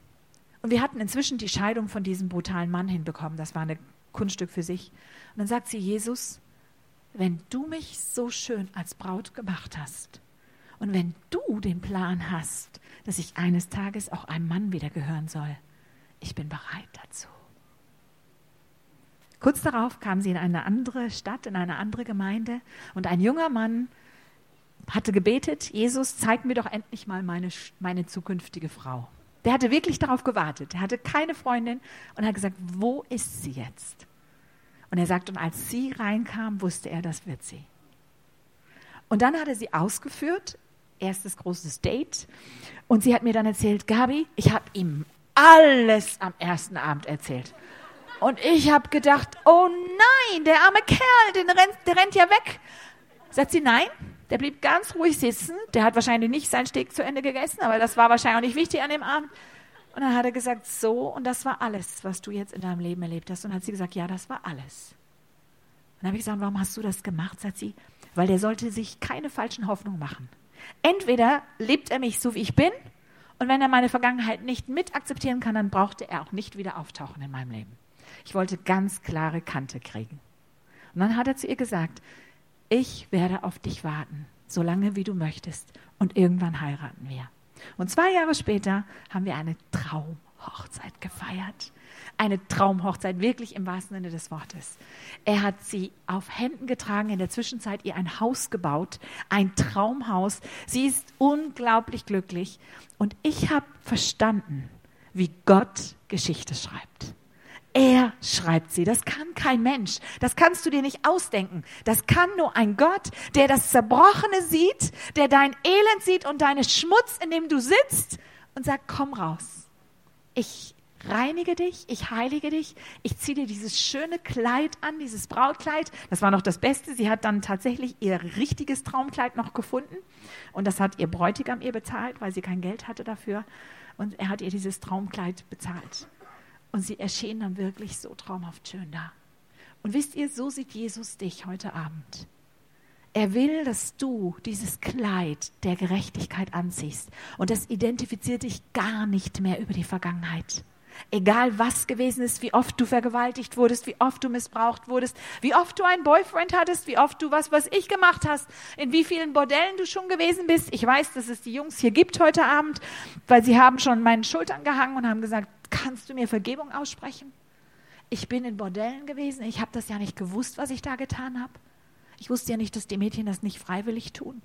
und wir hatten inzwischen die Scheidung von diesem brutalen Mann hinbekommen. Das war ein Kunststück für sich. Und dann sagt sie, Jesus, wenn du mich so schön als Braut gemacht hast und wenn du den Plan hast, dass ich eines Tages auch einem Mann wieder gehören soll, ich bin bereit dazu. Kurz darauf kam sie in eine andere Stadt, in eine andere Gemeinde und ein junger Mann hatte gebetet, Jesus, zeig mir doch endlich mal meine, meine zukünftige Frau. Der hatte wirklich darauf gewartet. Er hatte keine Freundin und hat gesagt, wo ist sie jetzt? Und er sagt, und als sie reinkam, wusste er, das wird sie. Und dann hat er sie ausgeführt, erstes großes Date. Und sie hat mir dann erzählt, Gabi, ich habe ihm alles am ersten Abend erzählt. Und ich habe gedacht, oh nein, der arme Kerl, der rennt, der rennt ja weg. Sagt sie, nein, der blieb ganz ruhig sitzen. Der hat wahrscheinlich nicht sein Steak zu Ende gegessen, aber das war wahrscheinlich auch nicht wichtig an dem Abend. Und dann hat er gesagt, so, und das war alles, was du jetzt in deinem Leben erlebt hast. Und hat sie gesagt, ja, das war alles. Und dann habe ich gesagt, warum hast du das gemacht? Sagt sie, weil der sollte sich keine falschen Hoffnungen machen. Entweder lebt er mich so, wie ich bin, und wenn er meine Vergangenheit nicht mit akzeptieren kann, dann brauchte er auch nicht wieder auftauchen in meinem Leben. Ich wollte ganz klare Kante kriegen. Und dann hat er zu ihr gesagt, ich werde auf dich warten, solange wie du möchtest, und irgendwann heiraten wir. Und zwei Jahre später haben wir eine Traumhochzeit gefeiert. Eine Traumhochzeit, wirklich im wahrsten Sinne des Wortes. Er hat sie auf Händen getragen, in der Zwischenzeit ihr ein Haus gebaut, ein Traumhaus. Sie ist unglaublich glücklich. Und ich habe verstanden, wie Gott Geschichte schreibt. Er schreibt sie. Das kann kein Mensch. Das kannst du dir nicht ausdenken. Das kann nur ein Gott, der das Zerbrochene sieht, der dein Elend sieht und deinen Schmutz, in dem du sitzt und sagt, komm raus. Ich reinige dich, ich heilige dich, ich ziehe dir dieses schöne Kleid an, dieses Brautkleid. Das war noch das Beste. Sie hat dann tatsächlich ihr richtiges Traumkleid noch gefunden und das hat ihr Bräutigam ihr bezahlt, weil sie kein Geld hatte dafür. Und er hat ihr dieses Traumkleid bezahlt. Und sie erschien dann wirklich so traumhaft schön da. Und wisst ihr, so sieht Jesus dich heute Abend. Er will, dass du dieses Kleid der Gerechtigkeit anziehst. Und das identifiziert dich gar nicht mehr über die Vergangenheit. Egal was gewesen ist, wie oft du vergewaltigt wurdest, wie oft du missbraucht wurdest, wie oft du einen Boyfriend hattest, wie oft du was, was ich gemacht hast, in wie vielen Bordellen du schon gewesen bist. Ich weiß, dass es die Jungs hier gibt heute Abend, weil sie haben schon meinen Schultern gehangen und haben gesagt, kannst du mir Vergebung aussprechen? Ich bin in Bordellen gewesen, ich habe das ja nicht gewusst, was ich da getan habe. Ich wusste ja nicht, dass die Mädchen das nicht freiwillig tun.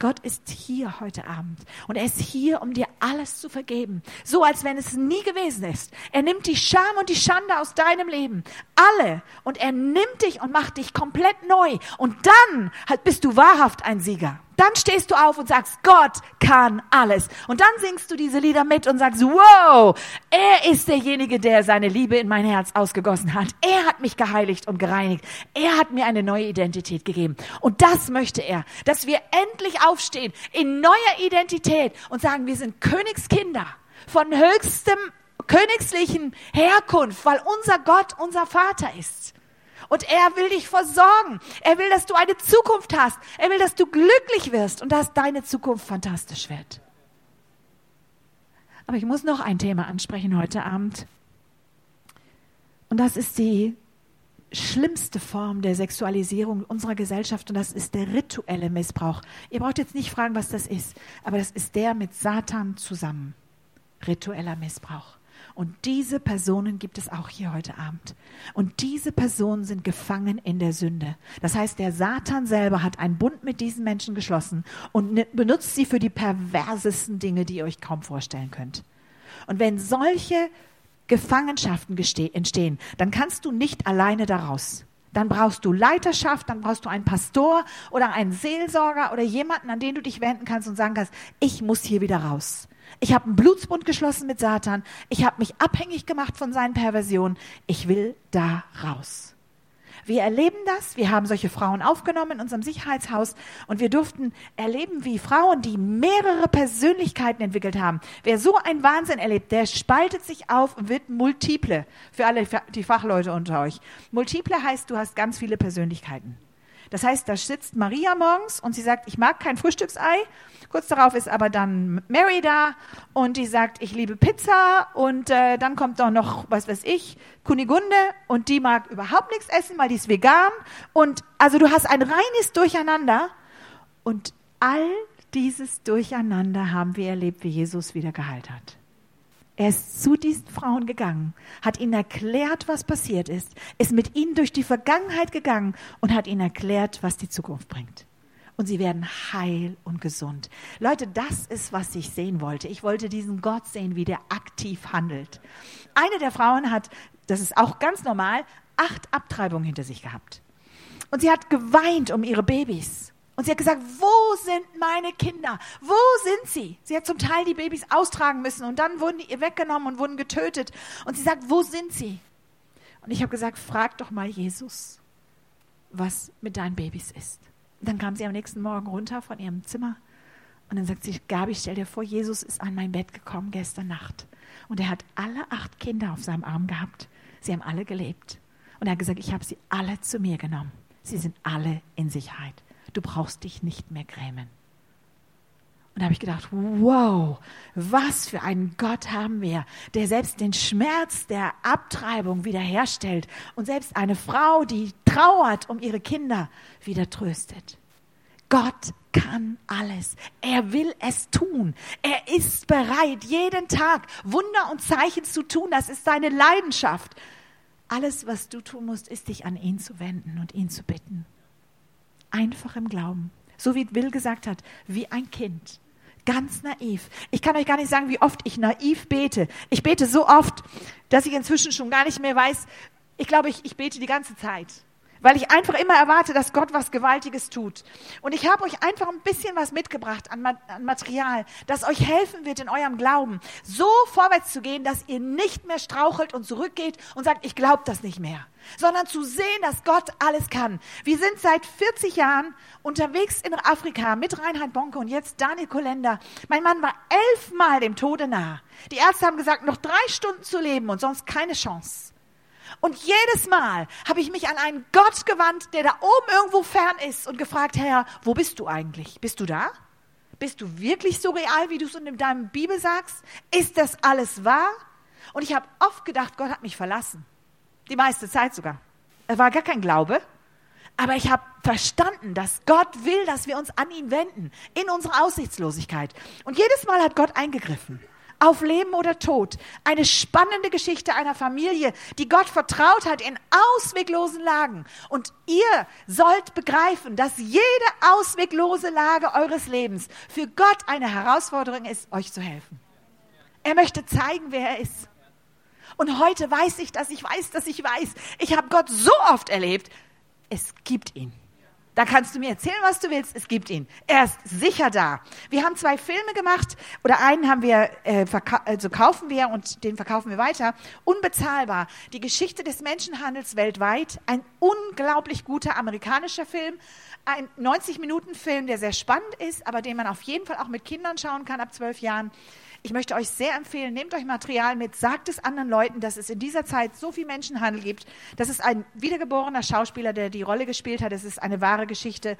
Gott ist hier heute Abend und er ist hier, um dir alles zu vergeben, so als wenn es nie gewesen ist. Er nimmt die Scham und die Schande aus deinem Leben, alle, und er nimmt dich und macht dich komplett neu. Und dann bist du wahrhaft ein Sieger. Dann stehst du auf und sagst, Gott kann alles. Und dann singst du diese Lieder mit und sagst, wow, er ist derjenige, der seine Liebe in mein Herz ausgegossen hat. Er hat mich geheiligt und gereinigt. Er hat mir eine neue Identität gegeben. Und das möchte er, dass wir endlich aufstehen in neuer Identität und sagen, wir sind Königskinder von höchstem königlichen Herkunft, weil unser Gott unser Vater ist. Und er will dich versorgen. Er will, dass du eine Zukunft hast. Er will, dass du glücklich wirst und dass deine Zukunft fantastisch wird. Aber ich muss noch ein Thema ansprechen heute Abend. Und das ist die schlimmste Form der Sexualisierung unserer Gesellschaft und das ist der rituelle Missbrauch. Ihr braucht jetzt nicht fragen, was das ist, aber das ist der mit Satan zusammen. Ritueller Missbrauch. Und diese Personen gibt es auch hier heute Abend. Und diese Personen sind gefangen in der Sünde. Das heißt, der Satan selber hat einen Bund mit diesen Menschen geschlossen und benutzt sie für die perversesten Dinge, die ihr euch kaum vorstellen könnt. Und wenn solche Gefangenschaften entstehen, dann kannst du nicht alleine daraus. Dann brauchst du Leiterschaft, dann brauchst du einen Pastor oder einen Seelsorger oder jemanden, an den du dich wenden kannst und sagen kannst, ich muss hier wieder raus. Ich habe einen Blutsbund geschlossen mit Satan. Ich habe mich abhängig gemacht von seinen Perversionen. Ich will da raus. Wir erleben das. Wir haben solche Frauen aufgenommen in unserem Sicherheitshaus und wir durften erleben, wie Frauen, die mehrere Persönlichkeiten entwickelt haben, wer so einen Wahnsinn erlebt, der spaltet sich auf und wird multiple. Für alle die Fachleute unter euch. Multiple heißt, du hast ganz viele Persönlichkeiten. Das heißt, da sitzt Maria morgens und sie sagt, ich mag kein Frühstücksei. Kurz darauf ist aber dann Mary da und die sagt, ich liebe Pizza und äh, dann kommt doch noch, was weiß ich, Kunigunde und die mag überhaupt nichts essen, weil die ist vegan. Und also du hast ein reines Durcheinander. Und all dieses Durcheinander haben wir erlebt, wie Jesus wieder geheilt hat. Er ist zu diesen Frauen gegangen, hat ihnen erklärt, was passiert ist, ist mit ihnen durch die Vergangenheit gegangen und hat ihnen erklärt, was die Zukunft bringt und sie werden heil und gesund. Leute, das ist, was ich sehen wollte. Ich wollte diesen Gott sehen, wie der aktiv handelt. Eine der Frauen hat, das ist auch ganz normal, acht Abtreibungen hinter sich gehabt. Und sie hat geweint um ihre Babys. Und sie hat gesagt, wo sind meine Kinder? Wo sind sie? Sie hat zum Teil die Babys austragen müssen und dann wurden die ihr weggenommen und wurden getötet. Und sie sagt, wo sind sie? Und ich habe gesagt, frag doch mal Jesus, was mit deinen Babys ist. Dann kam sie am nächsten Morgen runter von ihrem Zimmer und dann sagt sie, Gabi, stell dir vor, Jesus ist an mein Bett gekommen gestern Nacht. Und er hat alle acht Kinder auf seinem Arm gehabt. Sie haben alle gelebt. Und er hat gesagt, ich habe sie alle zu mir genommen. Sie sind alle in Sicherheit. Du brauchst dich nicht mehr grämen. Und da habe ich gedacht, wow, was für einen Gott haben wir, der selbst den Schmerz der Abtreibung wiederherstellt und selbst eine Frau, die trauert um ihre Kinder, wieder tröstet. Gott kann alles. Er will es tun. Er ist bereit, jeden Tag Wunder und Zeichen zu tun. Das ist seine Leidenschaft. Alles, was du tun musst, ist dich an ihn zu wenden und ihn zu bitten. Einfach im Glauben. So wie Will gesagt hat, wie ein Kind. Ganz naiv. Ich kann euch gar nicht sagen, wie oft ich naiv bete. Ich bete so oft, dass ich inzwischen schon gar nicht mehr weiß. Ich glaube, ich, ich bete die ganze Zeit weil ich einfach immer erwarte, dass Gott was Gewaltiges tut. Und ich habe euch einfach ein bisschen was mitgebracht an, an, Material, das euch helfen wird in eurem Glauben, so vorwärts zu gehen, dass ihr nicht mehr strauchelt und zurückgeht und sagt, ich glaube das nicht mehr, sondern zu sehen, dass Gott alles kann. Wir sind seit 40 Jahren unterwegs in Afrika mit Reinhard Bonke und jetzt Daniel Kolender. Mein Mann war elfmal dem Tode nah. Die Ärzte haben gesagt, noch drei Stunden zu leben und sonst keine Chance. Und jedes Mal habe ich mich an einen Gott gewandt, der da oben irgendwo fern ist und gefragt, Herr, wo bist du eigentlich? Bist du da? Bist du wirklich so real, wie du es in deinem Bibel sagst? Ist das alles wahr? Und ich habe oft gedacht, Gott hat mich verlassen. Die meiste Zeit sogar. Es war gar kein Glaube. Aber ich habe verstanden, dass Gott will, dass wir uns an ihn wenden in unserer Aussichtslosigkeit. Und jedes Mal hat Gott eingegriffen auf Leben oder Tod. Eine spannende Geschichte einer Familie, die Gott vertraut hat in ausweglosen Lagen. Und ihr sollt begreifen, dass jede ausweglose Lage eures Lebens für Gott eine Herausforderung ist, euch zu helfen. Er möchte zeigen, wer er ist. Und heute weiß ich, dass ich weiß, dass ich weiß. Ich habe Gott so oft erlebt. Es gibt ihn. Da kannst du mir erzählen, was du willst. Es gibt ihn. Er ist sicher da. Wir haben zwei Filme gemacht oder einen haben wir äh, also kaufen wir und den verkaufen wir weiter. Unbezahlbar. Die Geschichte des Menschenhandels weltweit. Ein unglaublich guter amerikanischer Film. Ein 90 Minuten Film, der sehr spannend ist, aber den man auf jeden Fall auch mit Kindern schauen kann ab zwölf Jahren. Ich möchte euch sehr empfehlen, nehmt euch Material mit, sagt es anderen Leuten, dass es in dieser Zeit so viel Menschenhandel gibt. Das ist ein wiedergeborener Schauspieler, der die Rolle gespielt hat. Es ist eine wahre Geschichte.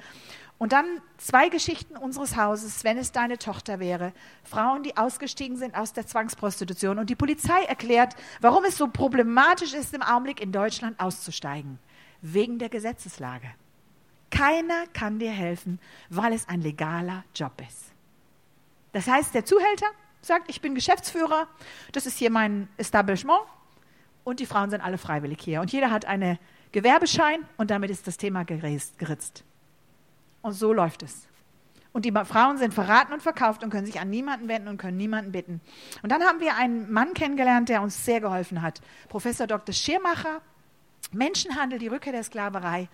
Und dann zwei Geschichten unseres Hauses, wenn es deine Tochter wäre. Frauen, die ausgestiegen sind aus der Zwangsprostitution. Und die Polizei erklärt, warum es so problematisch ist, im Augenblick in Deutschland auszusteigen. Wegen der Gesetzeslage. Keiner kann dir helfen, weil es ein legaler Job ist. Das heißt, der Zuhälter sagt, ich bin Geschäftsführer, das ist hier mein Establishment und die Frauen sind alle freiwillig hier. Und jeder hat einen Gewerbeschein und damit ist das Thema geritzt. Und so läuft es. Und die Frauen sind verraten und verkauft und können sich an niemanden wenden und können niemanden bitten. Und dann haben wir einen Mann kennengelernt, der uns sehr geholfen hat. Professor Dr. Schirmacher, Menschenhandel, die Rückkehr der Sklaverei.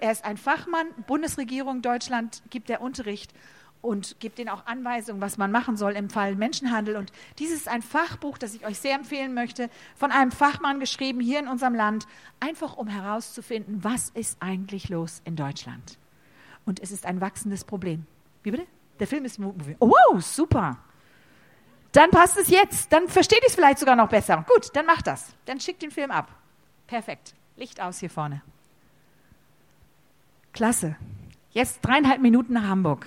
Er ist ein Fachmann, Bundesregierung Deutschland gibt der Unterricht und gibt ihnen auch Anweisungen, was man machen soll im Fall Menschenhandel. Und dieses ist ein Fachbuch, das ich euch sehr empfehlen möchte, von einem Fachmann geschrieben hier in unserem Land, einfach um herauszufinden, was ist eigentlich los in Deutschland. Und es ist ein wachsendes Problem. Wie bitte? Der Film ist. Oh, wow, super. Dann passt es jetzt. Dann versteht ihr es vielleicht sogar noch besser. Gut, dann macht das. Dann schickt den Film ab. Perfekt. Licht aus hier vorne. Klasse. Jetzt dreieinhalb Minuten nach Hamburg.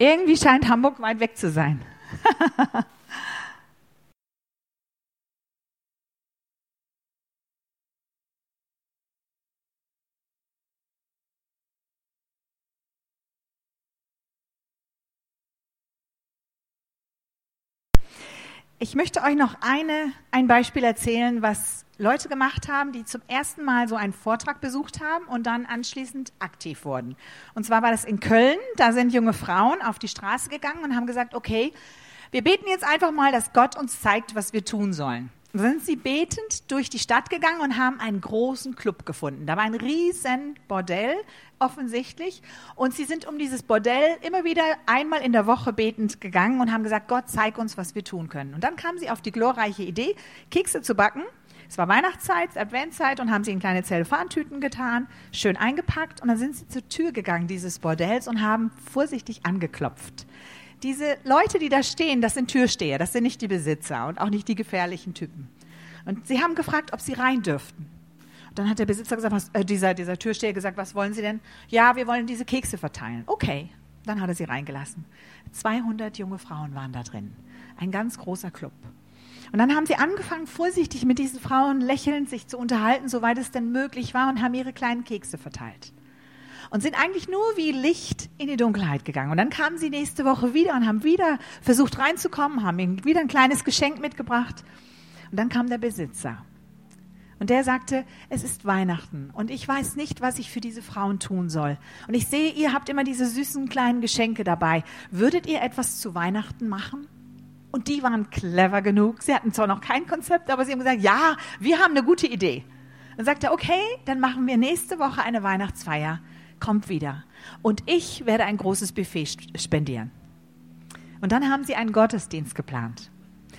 Irgendwie scheint Hamburg weit weg zu sein. Ich möchte euch noch eine, ein Beispiel erzählen, was Leute gemacht haben, die zum ersten Mal so einen Vortrag besucht haben und dann anschließend aktiv wurden. Und zwar war das in Köln. Da sind junge Frauen auf die Straße gegangen und haben gesagt, okay, wir beten jetzt einfach mal, dass Gott uns zeigt, was wir tun sollen sind sie betend durch die Stadt gegangen und haben einen großen Club gefunden. Da war ein riesen Bordell offensichtlich und sie sind um dieses Bordell immer wieder einmal in der Woche betend gegangen und haben gesagt, Gott, zeig uns, was wir tun können. Und dann kamen sie auf die glorreiche Idee, Kekse zu backen. Es war Weihnachtszeit, Adventszeit und haben sie in kleine Zellofantüten getan, schön eingepackt und dann sind sie zur Tür gegangen dieses Bordells und haben vorsichtig angeklopft diese Leute, die da stehen, das sind Türsteher, das sind nicht die Besitzer und auch nicht die gefährlichen Typen. Und sie haben gefragt, ob sie rein dürften. Und dann hat der Besitzer gesagt, was, äh, dieser, dieser Türsteher gesagt, was wollen Sie denn? Ja, wir wollen diese Kekse verteilen. Okay, dann hat er sie reingelassen. 200 junge Frauen waren da drin. Ein ganz großer Club. Und dann haben sie angefangen, vorsichtig mit diesen Frauen lächelnd sich zu unterhalten, soweit es denn möglich war, und haben ihre kleinen Kekse verteilt und sind eigentlich nur wie Licht in die Dunkelheit gegangen. Und dann kamen sie nächste Woche wieder und haben wieder versucht reinzukommen, haben ihnen wieder ein kleines Geschenk mitgebracht. Und dann kam der Besitzer. Und der sagte, es ist Weihnachten und ich weiß nicht, was ich für diese Frauen tun soll. Und ich sehe, ihr habt immer diese süßen kleinen Geschenke dabei. Würdet ihr etwas zu Weihnachten machen? Und die waren clever genug. Sie hatten zwar noch kein Konzept, aber sie haben gesagt, ja, wir haben eine gute Idee. Dann sagte er, okay, dann machen wir nächste Woche eine Weihnachtsfeier kommt wieder. Und ich werde ein großes Buffet spendieren. Und dann haben sie einen Gottesdienst geplant.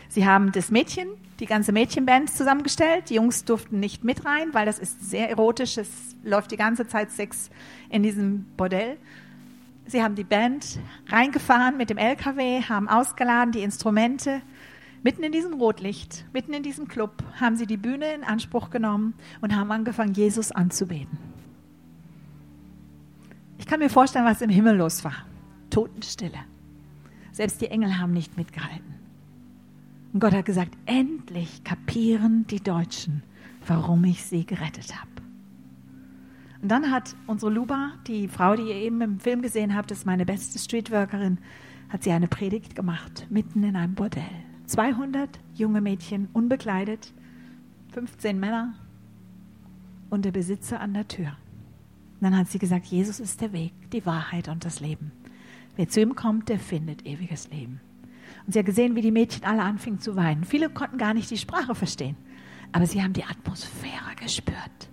Sie haben das Mädchen, die ganze Mädchenband zusammengestellt. Die Jungs durften nicht mit rein, weil das ist sehr erotisch. Es läuft die ganze Zeit Sex in diesem Bordell. Sie haben die Band reingefahren mit dem LKW, haben ausgeladen die Instrumente. Mitten in diesem Rotlicht, mitten in diesem Club, haben sie die Bühne in Anspruch genommen und haben angefangen, Jesus anzubeten. Ich kann mir vorstellen, was im Himmel los war. Totenstille. Selbst die Engel haben nicht mitgehalten. Und Gott hat gesagt, endlich kapieren die Deutschen, warum ich sie gerettet habe. Und dann hat unsere Luba, die Frau, die ihr eben im Film gesehen habt, ist meine beste Streetworkerin, hat sie eine Predigt gemacht, mitten in einem Bordell. 200 junge Mädchen, unbekleidet, 15 Männer und der Besitzer an der Tür. Und dann hat sie gesagt, Jesus ist der Weg, die Wahrheit und das Leben. Wer zu ihm kommt, der findet ewiges Leben. Und sie hat gesehen, wie die Mädchen alle anfingen zu weinen. Viele konnten gar nicht die Sprache verstehen, aber sie haben die Atmosphäre gespürt.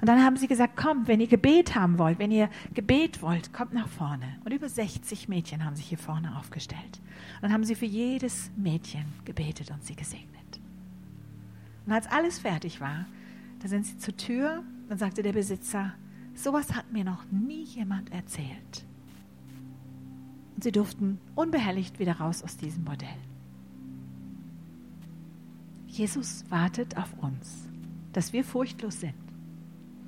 Und dann haben sie gesagt, kommt, wenn ihr Gebet haben wollt, wenn ihr Gebet wollt, kommt nach vorne. Und über 60 Mädchen haben sich hier vorne aufgestellt. Und dann haben sie für jedes Mädchen gebetet und sie gesegnet. Und als alles fertig war, da sind sie zur Tür, dann sagte der Besitzer, Sowas hat mir noch nie jemand erzählt. Und sie durften unbehelligt wieder raus aus diesem Modell. Jesus wartet auf uns, dass wir furchtlos sind,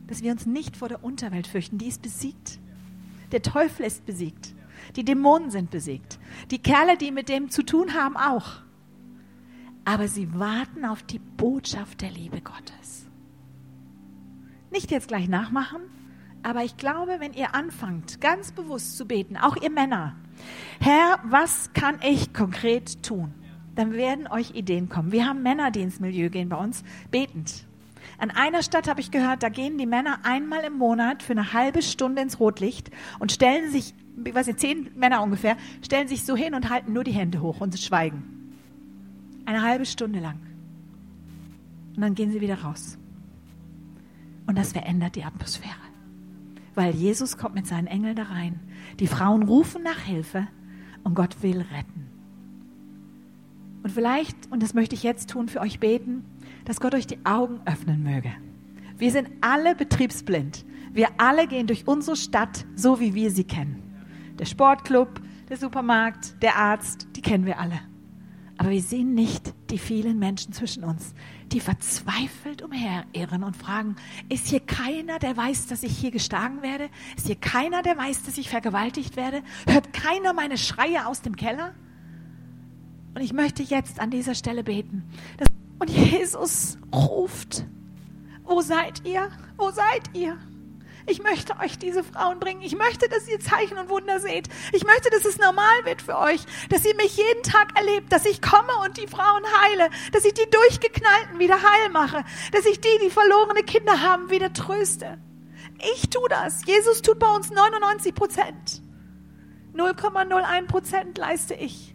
dass wir uns nicht vor der Unterwelt fürchten, die ist besiegt. Der Teufel ist besiegt. Die Dämonen sind besiegt. Die Kerle, die mit dem zu tun haben, auch. Aber sie warten auf die Botschaft der Liebe Gottes. Nicht jetzt gleich nachmachen, aber ich glaube, wenn ihr anfangt, ganz bewusst zu beten, auch ihr Männer, Herr, was kann ich konkret tun? Dann werden euch Ideen kommen. Wir haben Männer, die ins Milieu gehen bei uns, betend. An einer Stadt habe ich gehört, da gehen die Männer einmal im Monat für eine halbe Stunde ins Rotlicht und stellen sich, ich weiß nicht, zehn Männer ungefähr, stellen sich so hin und halten nur die Hände hoch und schweigen. Eine halbe Stunde lang. Und dann gehen sie wieder raus. Und das verändert die Atmosphäre. Weil Jesus kommt mit seinen Engeln da rein. Die Frauen rufen nach Hilfe und Gott will retten. Und vielleicht, und das möchte ich jetzt tun, für euch beten, dass Gott euch die Augen öffnen möge. Wir sind alle betriebsblind. Wir alle gehen durch unsere Stadt so, wie wir sie kennen. Der Sportclub, der Supermarkt, der Arzt, die kennen wir alle. Aber wir sehen nicht die vielen Menschen zwischen uns, die verzweifelt umherirren und fragen, ist hier keiner, der weiß, dass ich hier geschlagen werde? Ist hier keiner, der weiß, dass ich vergewaltigt werde? Hört keiner meine Schreie aus dem Keller? Und ich möchte jetzt an dieser Stelle beten, und Jesus ruft, wo seid ihr? Wo seid ihr? Ich möchte euch diese Frauen bringen. Ich möchte, dass ihr Zeichen und Wunder seht. Ich möchte, dass es normal wird für euch, dass ihr mich jeden Tag erlebt, dass ich komme und die Frauen heile, dass ich die Durchgeknallten wieder heil mache, dass ich die, die verlorene Kinder haben, wieder tröste. Ich tue das. Jesus tut bei uns 99 Prozent. 0,01 Prozent leiste ich,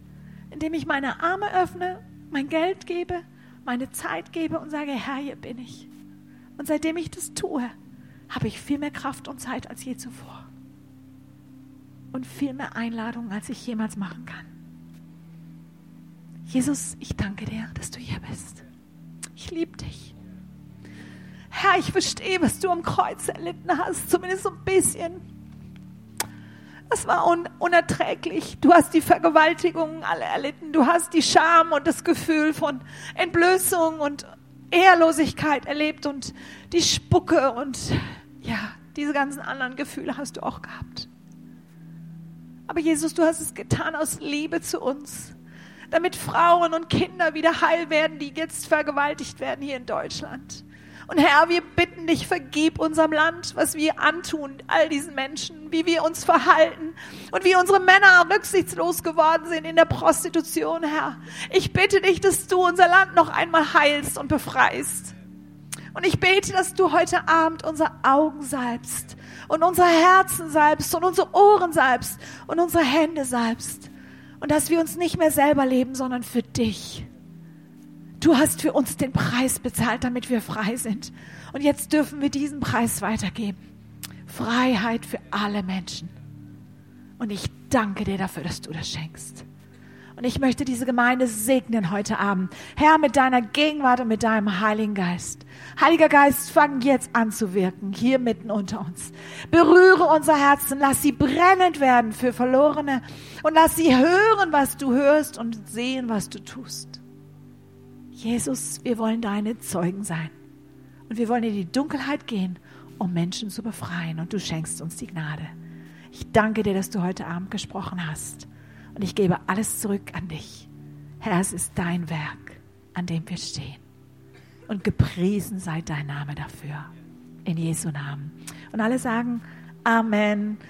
indem ich meine Arme öffne, mein Geld gebe meine Zeit gebe und sage, Herr, hier bin ich. Und seitdem ich das tue, habe ich viel mehr Kraft und Zeit als je zuvor. Und viel mehr Einladungen, als ich jemals machen kann. Jesus, ich danke dir, dass du hier bist. Ich liebe dich. Herr, ich verstehe, was du am Kreuz erlitten hast, zumindest so ein bisschen. Das war un unerträglich. Du hast die Vergewaltigungen alle erlitten. Du hast die Scham und das Gefühl von Entblößung und Ehrlosigkeit erlebt und die Spucke und ja, diese ganzen anderen Gefühle hast du auch gehabt. Aber Jesus, du hast es getan aus Liebe zu uns, damit Frauen und Kinder wieder heil werden, die jetzt vergewaltigt werden hier in Deutschland. Und Herr, wir bitten dich, vergib unserem Land, was wir antun, all diesen Menschen, wie wir uns verhalten und wie unsere Männer rücksichtslos geworden sind in der Prostitution, Herr. Ich bitte dich, dass du unser Land noch einmal heilst und befreist. Und ich bete, dass du heute Abend unsere Augen salbst und unsere Herzen salbst und unsere Ohren salbst und unsere Hände salbst. Und dass wir uns nicht mehr selber leben, sondern für dich. Du hast für uns den Preis bezahlt, damit wir frei sind. Und jetzt dürfen wir diesen Preis weitergeben. Freiheit für alle Menschen. Und ich danke dir dafür, dass du das schenkst. Und ich möchte diese Gemeinde segnen heute Abend. Herr, mit deiner Gegenwart und mit deinem Heiligen Geist. Heiliger Geist, fang jetzt an zu wirken, hier mitten unter uns. Berühre unser Herzen, lass sie brennend werden für Verlorene und lass sie hören, was du hörst und sehen, was du tust. Jesus, wir wollen deine Zeugen sein. Und wir wollen in die Dunkelheit gehen, um Menschen zu befreien. Und du schenkst uns die Gnade. Ich danke dir, dass du heute Abend gesprochen hast. Und ich gebe alles zurück an dich. Herr, es ist dein Werk, an dem wir stehen. Und gepriesen sei dein Name dafür. In Jesu Namen. Und alle sagen Amen.